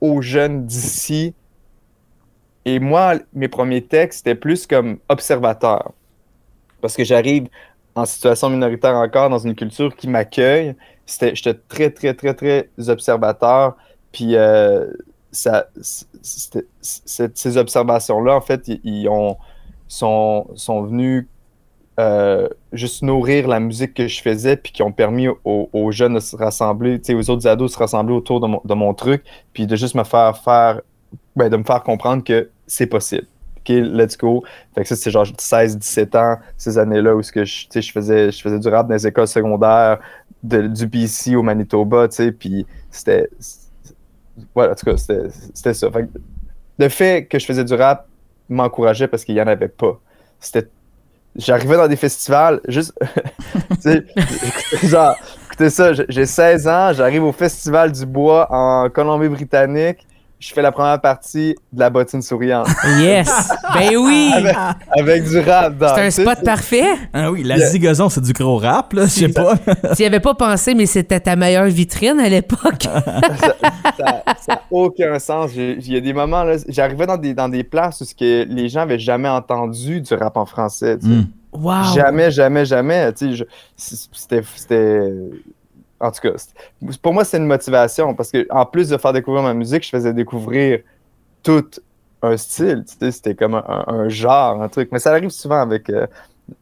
aux jeunes d'ici. Et moi, mes premiers textes, c'était plus comme observateur. Parce que j'arrive en situation minoritaire encore dans une culture qui m'accueille. J'étais très, très, très, très observateur. Puis euh, ces observations-là, en fait, ils, ont, sont, sont venus euh, juste nourrir la musique que je faisais, puis qui ont permis aux, jeunes de se rassembler, aux autres ados de se rassembler autour de mon, truc, puis de juste me faire faire, ben, de me faire comprendre que c'est possible. OK, let's go. Fait ça, c'est genre 16-17 ans, ces années-là, où que je, je, faisais, je faisais du rap dans les écoles secondaires, du BC au Manitoba, tu sais, puis c'était. Voilà, en tout cas, c'était ça. Le fait que je faisais du rap m'encourageait parce qu'il y en avait pas. C'était j'arrivais dans des festivals, juste. *laughs* genre, écoutez ça, j'ai 16 ans, j'arrive au Festival du Bois en Colombie-Britannique je fais la première partie de la bottine souriante. Yes! ben oui! Avec, du rap dans. C'est un spot parfait. Ah oui, la zigazon, c'est du gros rap, là, je sais pas. *laughs* Tu n'y avais pas pensé, mais c'était ta meilleure vitrine à l'époque. *laughs* ça n'a aucun sens. Il y a des moments, là, j'arrivais dans des, dans des places où que les gens n'avaient jamais entendu du rap en français. Hmm. Wow. Jamais, jamais, jamais. C'était en tout cas, pour moi, c'est une motivation parce que en plus de faire découvrir ma musique, je faisais découvrir tout un style. C'était comme un, genre, un truc. Mais ça arrive souvent avec euh,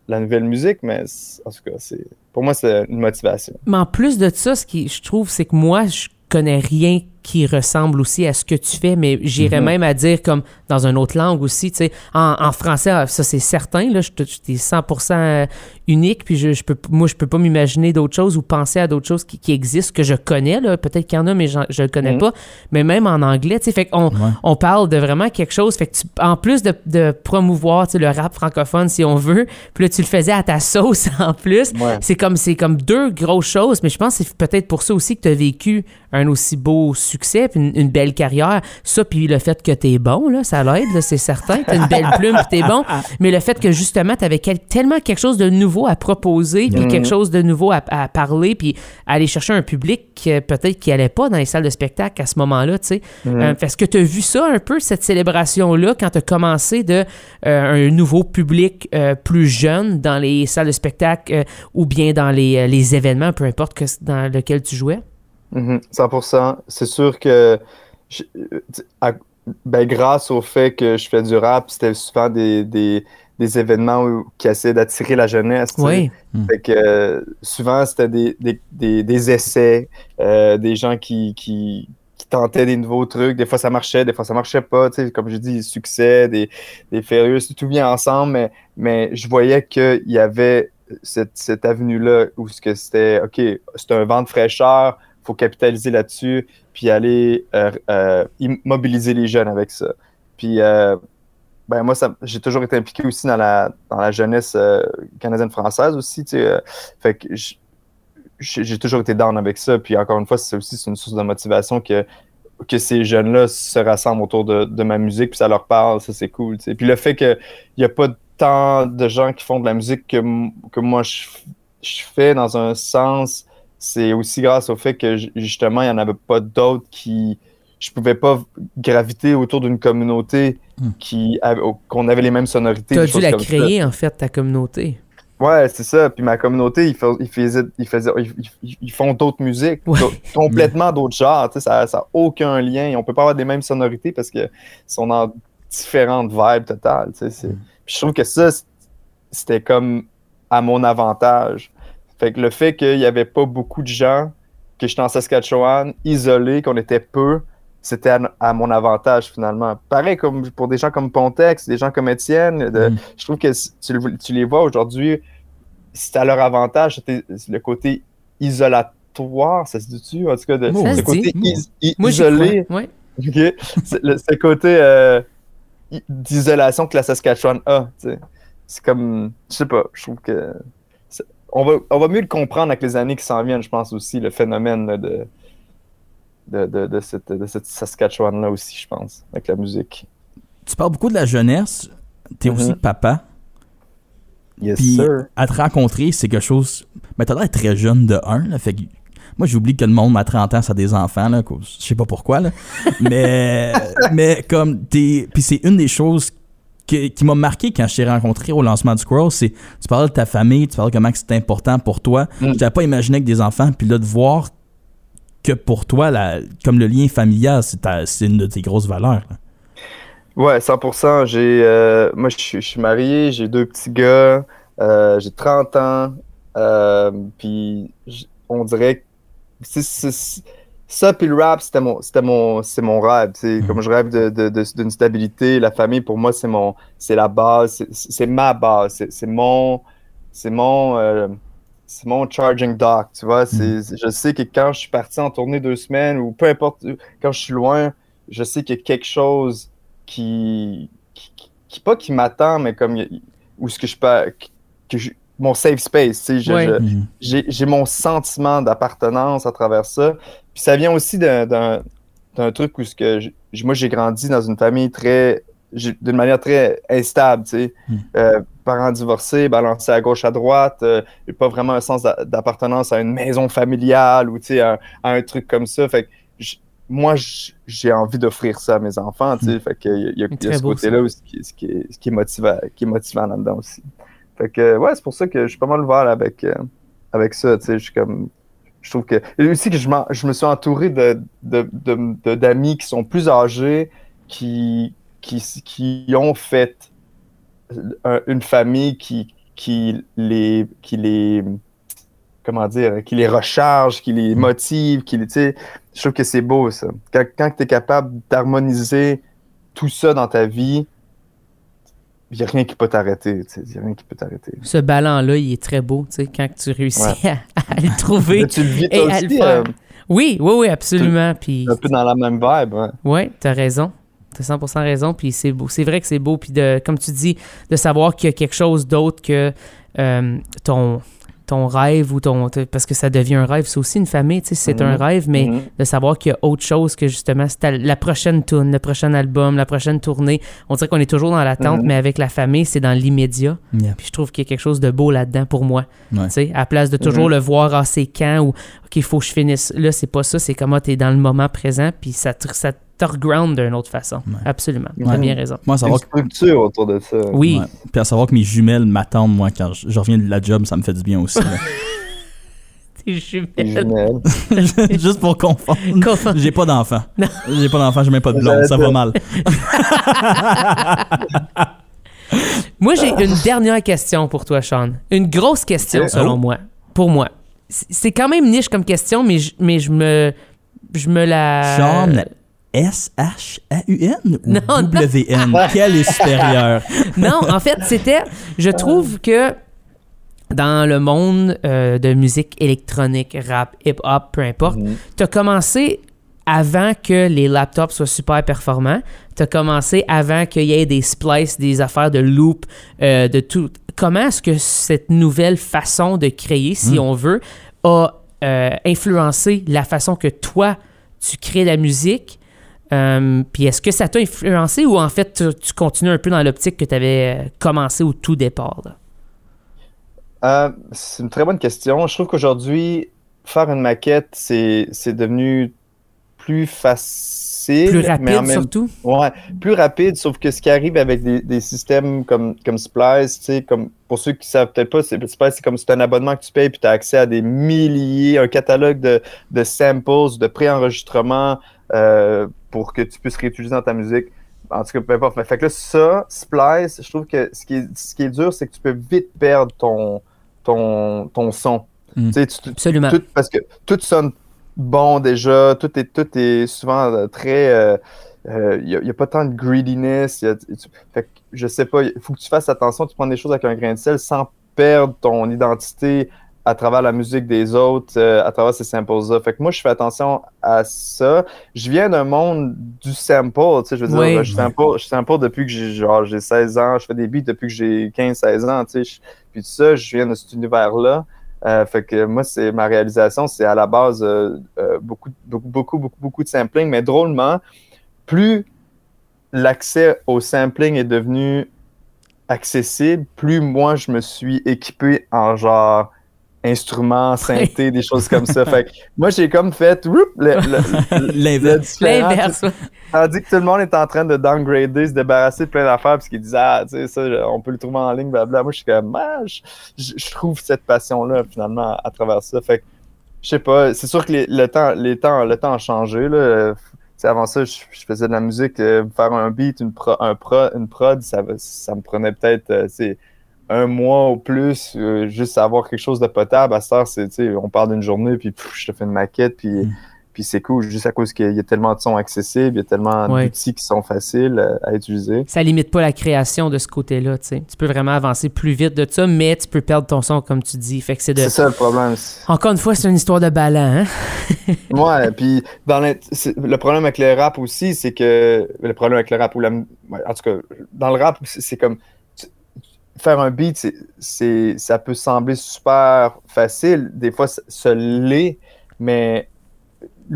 la nouvelle musique, mais en tout cas, c'est pour moi, c'est une motivation. Mais en plus de ça, ce qui je trouve, c'est que moi, je connais rien qui ressemble aussi à ce que tu fais, mais j'irais mhm. même à dire comme dans une autre langue aussi, tu sais. En, français, ah, ça c'est certain, là, je, es 100% unique, puis je, je peux, moi je peux pas m'imaginer d'autres choses ou penser à d'autres choses qui, qui, existent, que je connais, là. Peut-être qu'il y en a, mais je, je le connais mhm. pas. Mais même en anglais, tu sais, fait qu'on on parle de vraiment quelque chose, fait que tu, en plus de, de promouvoir, tu sais, le rap francophone, si on veut, puis là, tu le faisais à ta sauce *laughs* en plus, c'est comme, c'est comme deux grosses choses, mais je pense que c'est peut-être pour ça aussi que tu as vécu un aussi beau succès succès, une, belle carrière. Ça, puis le fait que t'es bon, là, ça l'aide, c'est certain. T'as une belle plume, puis t'es bon. *laughs* Mais le fait que justement, t'avais tellement quelque chose de nouveau à proposer, puis quelque chose de nouveau à, parler, puis aller chercher un public peut-être qui allait pas dans les salles de spectacle à ce moment-là, tu sais. Euh, est-ce que tu as vu ça un peu, cette célébration-là, quand tu as commencé de euh, un nouveau public euh, plus jeune dans les salles de spectacle ou bien dans les, les événements, peu importe que, dans lequel tu jouais? 100%. Mhm. C'est sûr que ben, grâce au fait que je fais du rap, c'était souvent des, des, des événements qui essaient d'attirer la jeunesse. Oui. Hmm. Fait que souvent, c'était des, des, des, essais, euh, des gens qui, qui, qui, tentaient des nouveaux trucs. Des fois, ça marchait, des fois, ça marchait pas. Comme je dis, succès, des, des férieux, tout bien ensemble, mais, mais je voyais qu'il y avait cette, cette avenue-là où c'était, OK, c'est un vent de fraîcheur, faut capitaliser là-dessus, puis aller euh, euh, immobiliser les jeunes avec ça. Puis, euh, ben moi, j'ai toujours été impliqué aussi dans la, dans la jeunesse canadienne-française aussi, tu fait que j'ai toujours été down avec ça. Puis encore une fois, c'est aussi une source de motivation que, que ces jeunes-là se rassemblent autour de, ma musique, puis ça leur parle, ça c'est cool. sais. Puis le fait qu'il n'y a pas tant de gens qui font de la musique que, que moi je fais dans un sens c'est aussi grâce au fait que justement, il n'y en avait pas d'autres qui. Je pouvais pas graviter autour d'une communauté hmm. qui qu'on avait les mêmes sonorités. Tu as dû la créer, en fait, ta communauté. Ouais, c'est ça. Puis ma communauté, ils, ils, font d'autres musiques, complètement d'autres genres. Ça n'a aucun lien. On peut pas avoir des mêmes sonorités parce qu'ils sont dans différentes vibes totales. Hmm. je trouve que ça, c'était comme à mon avantage. Fait que le fait qu'il n'y avait pas beaucoup de gens, que j'étais en Saskatchewan, isolé, qu'on était peu, c'était à, mon avantage finalement. Pareil comme pour des gens comme Pontex, des gens comme Étienne, mm. je trouve que tu, les vois aujourd'hui, c'est à leur avantage, c'était le côté isolatoire, ça se dit-tu? En tout cas, de, le côté isolé. Ouais. le, côté euh, d'isolation que la Saskatchewan a. C'est comme, je sais pas, je trouve que on va, mieux le comprendre avec les années qui s'en viennent, je pense aussi, le phénomène de, de, cette, Saskatchewan-là aussi, je pense, avec la musique. Tu parles beaucoup de la jeunesse, tu es aussi mm-hmm. papa. Yes, Puis, à te rencontrer, c'est quelque chose. Mais t'as l'air très jeune de un, fait moi, j'oublie que le monde à 30 ans, ça a des enfants, là. Je sais pas pourquoi, là. *laughs* mais, mais comme t'es. Puis c'est une des choses qui, m'a marqué quand je t'ai rencontré au lancement du Squirrel, c'est tu parles de ta famille, tu parles de comment c'est important pour toi. Mm. Je n'avais pas imaginé que des enfants, puis là de voir que pour toi, la, comme le lien familial, c'est une de tes grosses valeurs. Ouais, 100%. J'ai, euh, moi, je suis marié, j'ai deux petits gars, euh, j'ai 30 ans, euh, puis on dirait que ça puis le rap c'était mon c'était mon c'est mon rêve c'est mhm. comme je rêve de, d'une stabilité la famille pour moi c'est mon c'est la base c'est, ma base c'est, mon c'est mon euh, c'est mon charging dock tu vois c'est, mhm. je sais que quand je suis parti en tournée deux semaines ou peu importe quand je suis loin je sais qu'il y a quelque chose qui, qui, qui- pas qui m'attend, mais comme où ce que je peux, que je- mon safe space, tu sais, je- Ouais. je- j'ai j'ai mon sentiment d'appartenance à travers ça. Puis ça vient aussi d'un- truc où ce que j- j- moi j'ai grandi dans une famille très d'une manière très instable, tu sais. Mm. Euh, parents divorcés, balancés à gauche à droite, euh, pas vraiment un sens d'a- d'appartenance à une maison familiale ou tu sais à, à un truc comme ça. Fait que moi j'ai envie d'offrir ça à mes enfants, tu sais. Fait que il y a, y ce côté-là qui, ce qui est, ce qui est motivant, qui est motivant là-dedans aussi. Fait que ouais, c'est pour ça que je suis pas mal ouvert avec euh, avec ça, tu sais, je suis comme je trouve que aussi que je, je me suis entouré de de- d'amis qui sont plus âgés qui qui qui ont fait un- une famille qui qui les qui les comment dire qui les recharge, qui les motive, qui les je trouve que c'est beau ça. Quand, quand tu es capable d'harmoniser tout ça dans ta vie, n'y a rien qui peut t'arrêter. Il n'y a rien qui peut t'arrêter. Ce ballon-là, il est très beau, tu sais, quand tu réussis à, à le trouver. *laughs* Tu le vis et à le faire. euh, Oui, oui, oui, absolument. Puis, un peu dans la même vibe. ouais. ouais, t'as raison. T'as 100% raison. Puis c'est beau. C'est vrai que c'est beau. Puis de, comme tu dis, de savoir qu'il y a quelque chose d'autre que euh, ton, ton rêve ou ton. Parce que ça devient un rêve. C'est aussi une famille, tu sais, c'est Mhm. un rêve, mais Mhm. de savoir qu'il y a autre chose que justement la prochaine tune, le prochain album, la prochaine tournée. On dirait qu'on est toujours dans l'attente, Mhm. mais avec la famille, c'est dans l'immédiat. Yeah. Puis je trouve qu'il y a quelque chose de beau là-dedans pour moi. Ouais. Tu sais, à la place de toujours Mhm. le voir à ses camps ou OK, il faut que je finisse. Là, c'est pas ça. C'est comment tu es dans le moment présent, puis ça te, ça te reground d'une autre façon. Ouais. Absolument. Tu Ouais. bien raison. Moi, à savoir une structure autour de ça. Oui. Ouais. Puis à savoir que mes jumelles m'attendent, moi, quand je, je reviens de la job, ça me fait du bien aussi. *laughs* *laughs* Tes Les jumelles. *laughs* Juste pour confondre. Confondre. J'ai pas d'enfant. J'ai pas d'enfant, j'ai même pas de blonde. Ça va mal. Moi, j'ai une dernière question pour toi, Sean. Une grosse question, Ok. selon Oh. moi. Pour moi. C'est quand même niche comme question, mais je, mais je me. Je me la. Sean, S-H-A-U-N ou Non, non. W-N? *laughs* Quel est supérieur? *laughs* Non, en fait, c'était. Je trouve que dans le monde euh, de musique électronique, rap, hip-hop, peu importe, Mhm. tu as commencé avant que les laptops soient super performants. Tu as commencé avant qu'il y ait des splices, des affaires de loop, euh, de tout. Comment est-ce que cette nouvelle façon de créer, si Mm. on veut, a euh, influencé la façon que toi, tu crées la musique? Euh, Puis est-ce que ça t'a influencé ou en fait tu, tu continues un peu dans l'optique que tu avais commencé au tout départ? Euh, c'est une très bonne question. Je trouve qu'aujourd'hui, faire une maquette, c'est devenu plus facile. Plus rapide même surtout? Ouais, plus rapide, sauf que ce qui arrive avec des, des systèmes comme, comme Splice, tu sais, comme pour ceux qui savent peut-être pas, Splice, c'est comme c'est un abonnement que tu payes puis tu as accès à des milliers, un catalogue de, de samples, de préenregistrements euh, pour que tu puisses réutiliser dans ta musique. En tout cas, peu importe. Mais fait que là, ça, Splice, je trouve que ce qui est, ce qui est dur, c'est que tu peux vite perdre ton, ton, ton son. Mm. Tu- tu- Absolument. tout, parce que tout sonne bon déjà, tout est, tout est souvent euh, très. Il n'y a, y a pas tant de greediness. y a- tu- fait que, je sais pas, il faut que tu fasses attention, tu prends des choses avec un grain de sel sans perdre ton identité à travers la musique des autres, euh, à travers ces samples-là. Fait que moi, je fais attention à ça. Je viens d'un monde du sample, tu sais, je veux Oui. dire, je sample, je sample depuis que j'ai genre j'ai 16 ans, je fais des beats depuis que j'ai 15-16 ans, tu sais. je- Puis tout ça, je viens de cet univers-là. Euh, fait que moi, c'est ma réalisation, c'est à la base euh, euh, beaucoup, beaucoup, beaucoup, beaucoup, beaucoup de sampling, mais drôlement, plus l'accès au sampling est devenu accessible, plus moi je me suis équipé en genre instruments, synthé, des choses comme ça. *laughs* Fait que moi j'ai comme fait *laughs* L'inverse. L'inverse. Tandis que tout le monde est en train de downgrader, se débarrasser de plein d'affaires, parce qu'ils disent, ah, tu sais, ça, on peut le trouver en ligne, blablabla. Moi, je suis comme, ah, je, trouve cette passion-là, finalement, à travers ça. Fait que, je sais pas, c'est sûr que les, le, temps, les temps, le temps a changé, là. Avant ça, je, je faisais de la musique, euh, faire un beat, une, pro, un pro, une prod, ça, ça me prenait peut-être, euh, un mois ou plus, euh, juste avoir quelque chose de potable. À heure, c'est, tu sais, on parle d'une journée, puis pff, je te fais une maquette, puis Mm. puis c'est cool juste à cause qu'il y a tellement de sons accessibles, il y a tellement Ouais. d'outils qui sont faciles euh, à utiliser. Ça limite pas la création de ce côté-là, tu sais. Tu peux vraiment avancer plus vite de ça, mais tu peux perdre ton son, comme tu dis. Fait que c'est de... C'est ça le problème. Encore une fois, c'est une histoire de ballon, hein? *laughs* Ouais, puis dans c'est- le problème avec le rap aussi, c'est que le problème avec le rap ou la, en tout cas, dans le rap, c'est comme faire un beat, c'est- c'est ça peut sembler super facile, des fois ça ça l'est, mais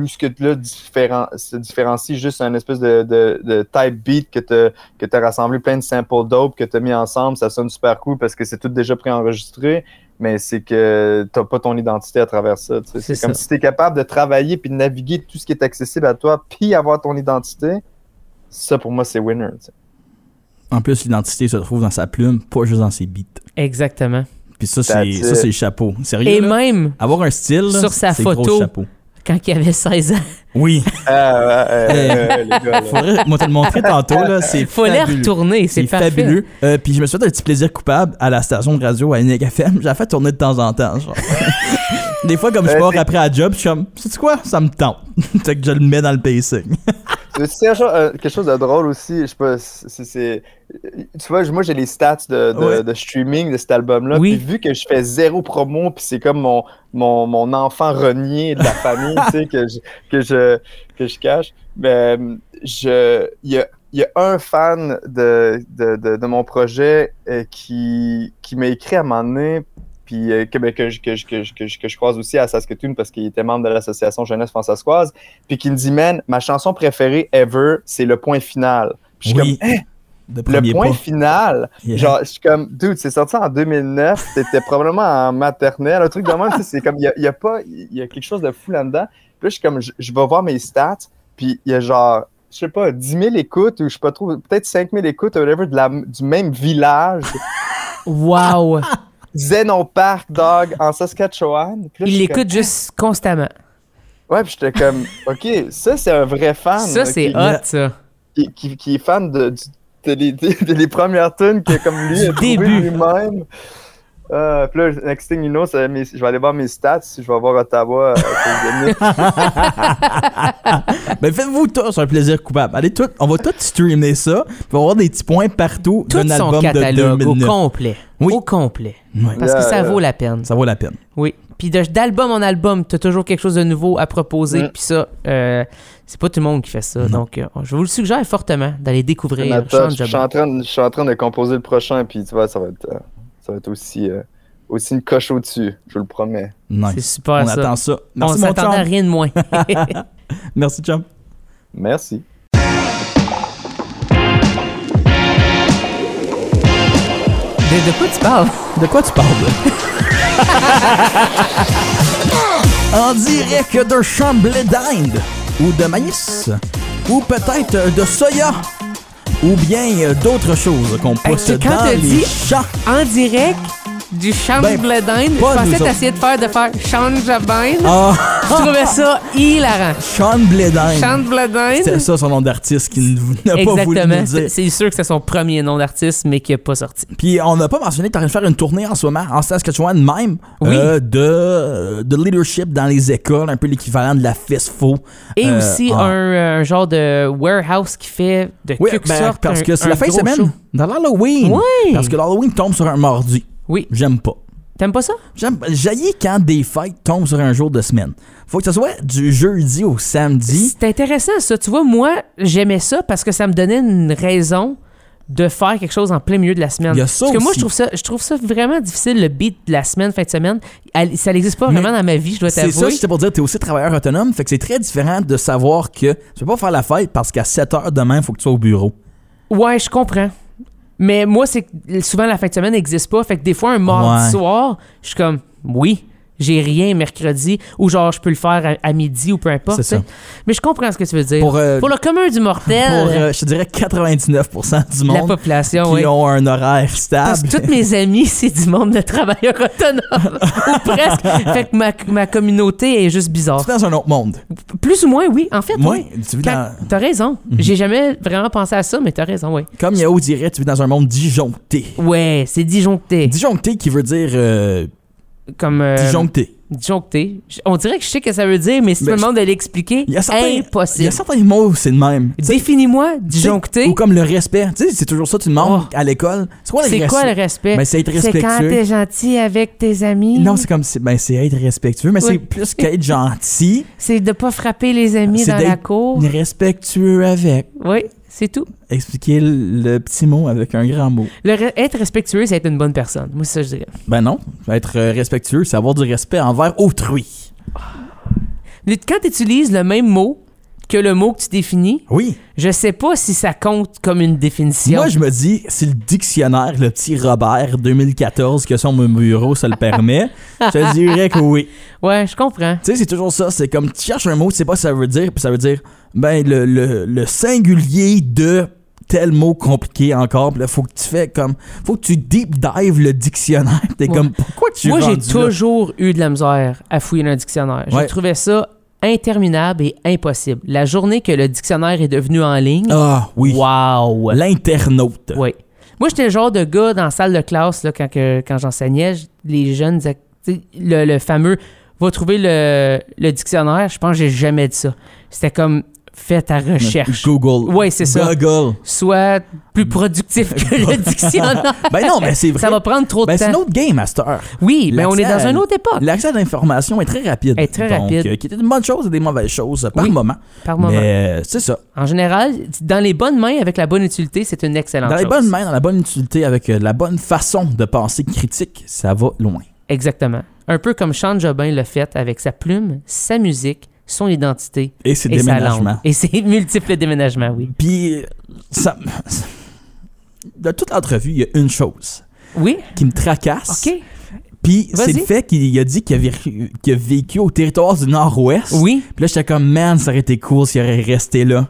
ce que là différen, se différencie juste un espèce de, de, de type beat que tu que as rassemblé plein de samples dope que tu as mis ensemble, ça sonne super cool parce que c'est tout déjà préenregistré, mais c'est que t'as pas ton identité à travers ça. tu. C'est C'est comme ça. si tu es capable de travailler puis de naviguer tout ce qui est accessible à toi, puis avoir ton identité. Ça, pour moi, c'est winner. tu. En plus, l'identité se trouve dans sa plume, pas juste dans ses beats. Exactement. Puis ça, c'est ça, c'est le chapeau. Sérieux, Et là? même Avoir un style, là, Sur sa c'est gros photo. chapeau. quand il avait 16 ans. Oui. Ah, ouais, ouais, les gars, là. Faudrait, moi, te le montrer tantôt, là. C'est Faut les retourner, c'est C'est fabuleux. Euh, puis je me suis fait un petit plaisir coupable à la station de radio à Unique FM. J'ai fait tourner de temps en temps. genre. *laughs* Des fois, comme je Ouais, pars c'est- après à job, je suis comme, sais quoi, ça me tente. *laughs* fait que je le mets dans le pacing. *laughs* Quelque chose, euh, quelque chose de drôle aussi, je sais pas, c'est- c'est... Tu vois, moi j'ai les stats de, de, Ouais. de streaming de cet album-là, Oui. puis vu que je fais zéro promo, puis c'est comme mon, mon, mon enfant renié de la famille, tu sais, que je, que, je, que je cache, ben, je... Il y a, y a un fan de, de, mon projet euh, qui, qui m'a écrit à un moment donné, puis euh, que, ben, que, je- que, que, je- que, je- que je croise aussi à Saskatoon parce qu'il était membre de l'association Jeunesse Françaiscoise, puis qui me dit, man, ma chanson préférée ever, c'est le point final. Puis je suis Oui. comme, Hein, le point pas. final, Yeah. genre, je suis comme, dude, c'est sorti en 2009, t'étais probablement en maternelle, un truc de même, tu sais, c'est comme, il y a, il y a pas, il y a quelque chose de fou là-dedans. Puis là, je suis comme, je, je vais voir mes stats, puis il y a genre, je sais pas, 10 000 écoutes, ou je sais pas trop, peut-être 5 000 écoutes, ou whatever, de la, du même village, Wow! *laughs* Zenon Park, dog, en Saskatchewan. Puis là, je Il comme, l'écoute juste constamment. Ouais, puis j'étais comme, OK, ça, c'est un vrai fan. Ça, c'est qui- hot, ça. qui, qui- qui est fan de, du- de les, *laughs* les premières tunes que comme lui a trouvé début. lui-même. Euh, puis là, next thing you know, c'est mes- je vais aller voir mes stats, je vais voir Ottawa. euh. *laughs* Ben faites-vous tous un plaisir coupable. Allez, tout, on va tout streamer ça. Puis on va avoir des petits points partout Tout d'un son album de catalogue au 2009. complet. Oui. Au complet. Parce que ça yeah. vaut la peine. Ça vaut la peine. Oui. Puis d'album en album, t'as toujours quelque chose de nouveau à proposer. Mm. Puis ça, euh, c'est pas tout le monde qui fait ça. Non. Donc, euh, je vous le suggère fortement d'aller découvrir Sean. Je suis en train de- je suis en train de composer le prochain, puis tu vois, ça va être, euh, ça va être aussi, euh, aussi une coche au-dessus, je vous le promets. C'est super On ça. attend ça. On Merci, mon s'attendait à rien de moins. *laughs* *laughs* Merci, chum. Merci. de, de quoi tu parles? De quoi tu parles? *laughs* en direct de chamblé d'Inde, ou de maïs, ou peut-être de soya, ou bien d'autres choses qu'on pousse Hey, dans les dit- champs. En direct du chambre Ben, d'Inde, je pensais t'essayer de faire de faire Sean Jobin. Ah, Je trouvais ça hilarant. Sean Bledine. Sean Bledine. C'était ça son nom d'artiste qui n'a pas voulu nous C'est dire. c'est sûr que c'est son premier nom d'artiste, mais qui n'est pas sorti. Puis on n'a pas mentionné que tu en train de faire une tournée en ce moment en Saskatchewan même Oui. euh, de, de leadership dans les écoles, un peu l'équivalent de la FESFO. Et Euh, aussi ah. un, un genre de warehouse qui fait de Oui, quelque ben, sorte parce un- que c'est la fin de semaine show. dans l'Halloween. Oui. Parce que l'Halloween tombe sur un mardi. Oui. J'aime pas. T'aimes pas ça? J'aime jaillit quand des fêtes tombent sur un jour de semaine. Faut que ce soit du jeudi au samedi. C'est intéressant ça. Tu vois, moi, j'aimais ça parce que ça me donnait une raison de faire quelque chose en plein milieu de la semaine. Il y a ça parce que moi, je trouve ça, je trouve ça vraiment difficile, le beat de la semaine, fin de semaine. Ça n'existe pas Mais vraiment dans ma vie, je dois C'est ça, t'avouer. c'était pour dire, t'es aussi travailleur autonome, fait que c'est très différent de savoir que tu peux pas faire la fête parce qu'à 7 heures demain, il faut que tu sois au bureau. Ouais, je comprends. Mais moi, c'est que souvent la fin de semaine n'existe pas. Fait que des fois, un mardi Ouais. soir, je suis comme, oui, j'ai rien mercredi, ou genre, je peux le faire à, à midi ou peu importe. C'est ça. Mais je comprends ce que tu veux dire. Pour, euh, Pour le commun du mortel, pour euh, je te dirais 99% du la monde population, qui oui. ont un horaire Parce stable. que tous mes *laughs* amis, c'est du monde de travailleurs autonomes. *laughs* ou presque. Fait que ma, ma communauté est juste bizarre. C'est dans un autre monde. Plus ou moins, oui. En fait, Moi, oui. tu T'as raison. J'ai jamais vraiment pensé à ça, mais t'as raison, oui. comme Yahoo dirait, tu vis dans un monde disjoncté. Ouais, c'est disjoncté. Disjoncté qui veut dire euh, Comme. euh, disjoncté. Disjoncté. J- On dirait que je sais ce que ça veut dire, mais si Ben, me demandes de l'expliquer, certains, il y impossible. a certains mots, c'est le même. Définis-moi, disjoncté. Ou comme le respect. Tu sais, c'est toujours ça, tu demandes Oh. à l'école. C'est quoi le respect? quoi le respect? Ben, c'est être C'est quand respectueux. t'es gentil avec tes amis? Non, c'est comme, ben, c'est être respectueux, mais Oui. c'est plus qu'être gentil. *laughs* C'est de pas frapper les amis dans la cour. Respectueux avec. Oui, c'est tout. Expliquer le, petit mot avec un grand mot. Le re- être respectueux, c'est être une bonne personne. Moi, c'est ça que je dirais. Ben non. Être euh, respectueux, c'est avoir du respect envers autrui. Quand tu utilises le même mot que le mot que tu définis, Oui. je sais pas si ça compte comme une définition. Moi, je me dis, si le dictionnaire, le petit Robert 2014 que sur mon bureau, ça le permet, *laughs* je te dirais que oui. Ouais, je comprends. Tu sais, c'est toujours ça. C'est comme tu cherches un mot, tu sais pas ce que ça veut dire, puis ça veut dire, ben, le, le, le singulier de tel mot compliqué encore. Puis là, faut que tu fais comme. Faut que tu deep dive le dictionnaire. T'es Ouais. comme, pourquoi tu Moi, j'ai toujours eu de la misère à fouiller dans un dictionnaire. Je Ouais. trouvais ça interminable et impossible. La journée que le dictionnaire est devenu en ligne, Ah, oui. wow! L'internaute. Oui. Moi, j'étais le genre de gars dans la salle de classe, là, quand, que- quand j'enseignais, je- les jeunes disaient, le, le fameux va trouver le, le dictionnaire. Je pense que j'ai jamais dit ça. C'était comme fais ta recherche. Google. Ouais, c'est ça. Google. Sois plus productif que *laughs* le dictionnaire. Ben non, mais c'est vrai. Ça va prendre trop de Ben, c'est temps. une autre game, Master. Oui, mais on est dans à- une autre époque. L'accès à l'information est très rapide. Est très Donc, rapide. euh, qui est une bonne chose et des mauvaises choses par Oui, moment. Par moment. Mais euh, c'est ça. En général, dans les bonnes mains avec la bonne utilité, c'est une excellente Dans les chose. bonnes mains, dans la bonne utilité, avec euh, la bonne façon de penser critique, ça va loin. Exactement. Un peu comme Sean Jobin l'a fait avec sa plume, sa musique, son identité Et c'est et sa langue. déménagement. Et ses *laughs* multiples déménagements, oui. Puis, ça, de toute l'entrevue, il y a une chose Oui, qui me tracasse. OK. Puis, c'est le fait qu'il a dit qu'il a, vécu- qu'il a vécu au territoire du Nord-Ouest. Oui. Puis là, j'étais comme, man, ça aurait été cool s'il aurait resté là.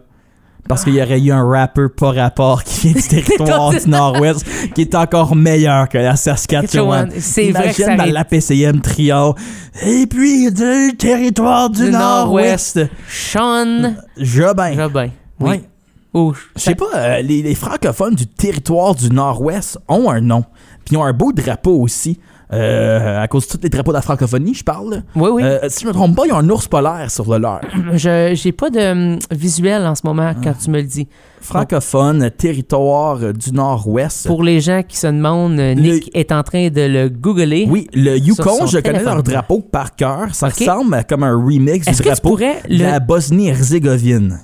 Parce qu'il y aurait eu un rapper pas rapport qui vient du *laughs* territoire du Nord-Ouest qui est encore meilleur que la Saskatchewan. C'est vrai que ça dans la PCM trio. Et puis, du territoire du, Du Nord-Ouest. Sean Jobin. Jobin. Oui. Ou- Je sais pas, euh, les, les francophones du territoire du Nord-Ouest ont un nom. Puis ils ont un beau drapeau aussi. Euh, à cause de tous les drapeaux de la francophonie, je parle. Oui, oui. Euh, si je me trompe pas, ils ont un ours polaire sur le leur. *clears throat* Je j'ai pas de hum, visuel en ce moment Ah. quand tu me le dis. Francophone, territoire du Nord-Ouest. Pour les gens qui se demandent, Nick est en train de le googler. Oui, le Yukon, je connais leur drapeau par cœur. Ça ressemble à comme un remix du Est-ce que tu drapeau pourrais de le... la Bosnie-Herzégovine.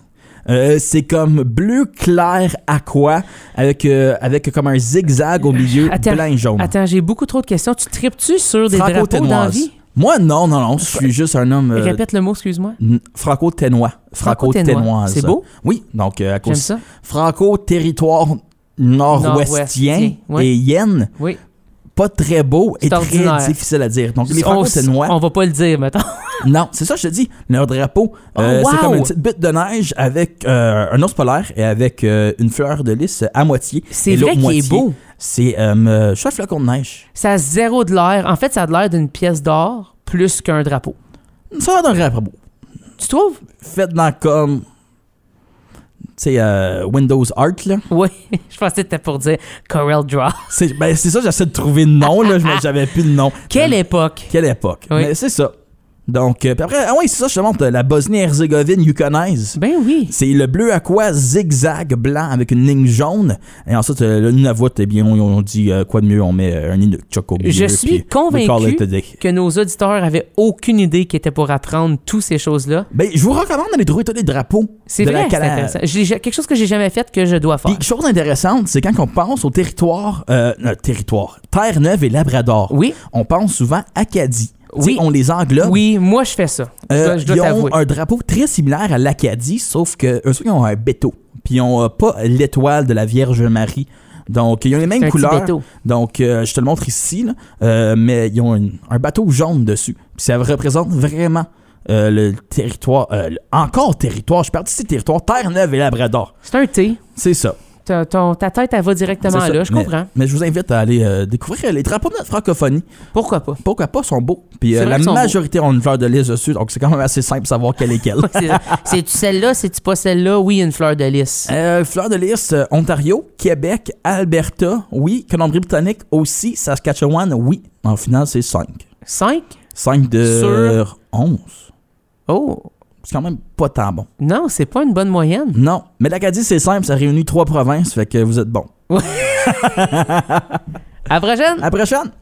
Euh, c'est comme bleu clair aqua avec, euh, avec comme un zigzag au milieu Attends, blanc et jaune. Attends, j'ai beaucoup trop de questions. Tu tripes-tu sur des drapeaux d'envie? Moi, non, non, non. Je suis juste un homme euh, Répète le mot, excuse-moi. franco-ténois. Franco-ténoise. C'est beau? Oui, donc euh, à J'aime cause ça. franco-territoire nord-ouestien et yen, Oui. Pas très beau et C'est très difficile à dire. Donc les on, franco-ténois, on va pas le dire, mettons. *laughs* non, c'est ça je te dis. Leur drapeau, euh, Oh, c'est wow! comme une petite butte de neige avec euh, un ours polaire et avec euh, une fleur de lys à moitié. C'est vrai qu'il est beau. C'est euh, euh, un flocon de neige. Ça a zéro de l'air. En fait, ça a de l'air d'une pièce d'or plus qu'un drapeau. Ça va dans le drapeau. Tu trouves? Fait dans comme sais, euh, Windows Art, là. *laughs* Oui. Je pensais que c'était pour dire Corel Draw. *laughs* C'est ben, c'est ça, j'essaie de trouver le nom, là. mais *laughs* J'avais plus le nom. Quelle Euh, époque? Quelle époque. Oui. Mais c'est ça. Donc, euh, puis après, ah oui, c'est ça, je te montre la Bosnie-Herzégovine yukonaise. Ben oui. C'est le bleu à quoi zigzag blanc avec une ligne jaune. Et ensuite, euh, le Nunavut, eh bien, on, on dit euh, quoi de mieux, on met euh, un au milieu. Je suis convaincu que nos auditeurs avaient aucune idée qu'ils étaient pour apprendre toutes ces choses-là. Ben, je vous recommande d'aller trouver tous les drapeaux. C'est vrai, c'est intéressant. Quelque chose que j'ai jamais fait que je dois faire. Puis, chose intéressante, c'est quand on pense au territoire, euh, territoire, Terre-Neuve et Labrador, Oui, on pense souvent Acadie. Oui. On les englobe. oui, moi je fais ça. Euh, je dois ils ont un drapeau très similaire à l'Acadie, sauf que eux ils ont un béto. Puis ils ont euh, pas l'étoile de la Vierge Marie. Donc, ils ont les mêmes couleurs. Donc, euh, je te le montre ici, là. Euh, mais ils ont une- un bateau jaune dessus. Puis ça représente vraiment euh, le territoire, encore territoire, je parle d'ici territoire, Terre-Neuve et Labrador. C'est un T. C'est ça. Ta, ton- ta tête, elle va directement là. Je Mais- comprends. Mais je vous invite à aller euh, découvrir les drapeaux de notre francophonie. Pourquoi pas? Pourquoi pas, sont beaux. Puis euh, la majorité ont une fleur de lys dessus, donc c'est quand même assez simple de savoir quelle est quelle. *laughs* C'est- C'est-tu celle-là? C'est-tu pas celle-là? Oui, une fleur de lys. Euh, fleur de lys, euh, Ontario, Québec, Alberta, oui. Colombie-Britannique aussi. Saskatchewan, oui. En final, c'est 5. 5? 5 de Sur- 11. Oh, C'est quand même pas tant bon. non, c'est pas une bonne moyenne. Non, mais l'Acadie, c'est simple, ça réunit trois provinces, fait que vous êtes bon. *laughs* À la prochaine! À la prochaine!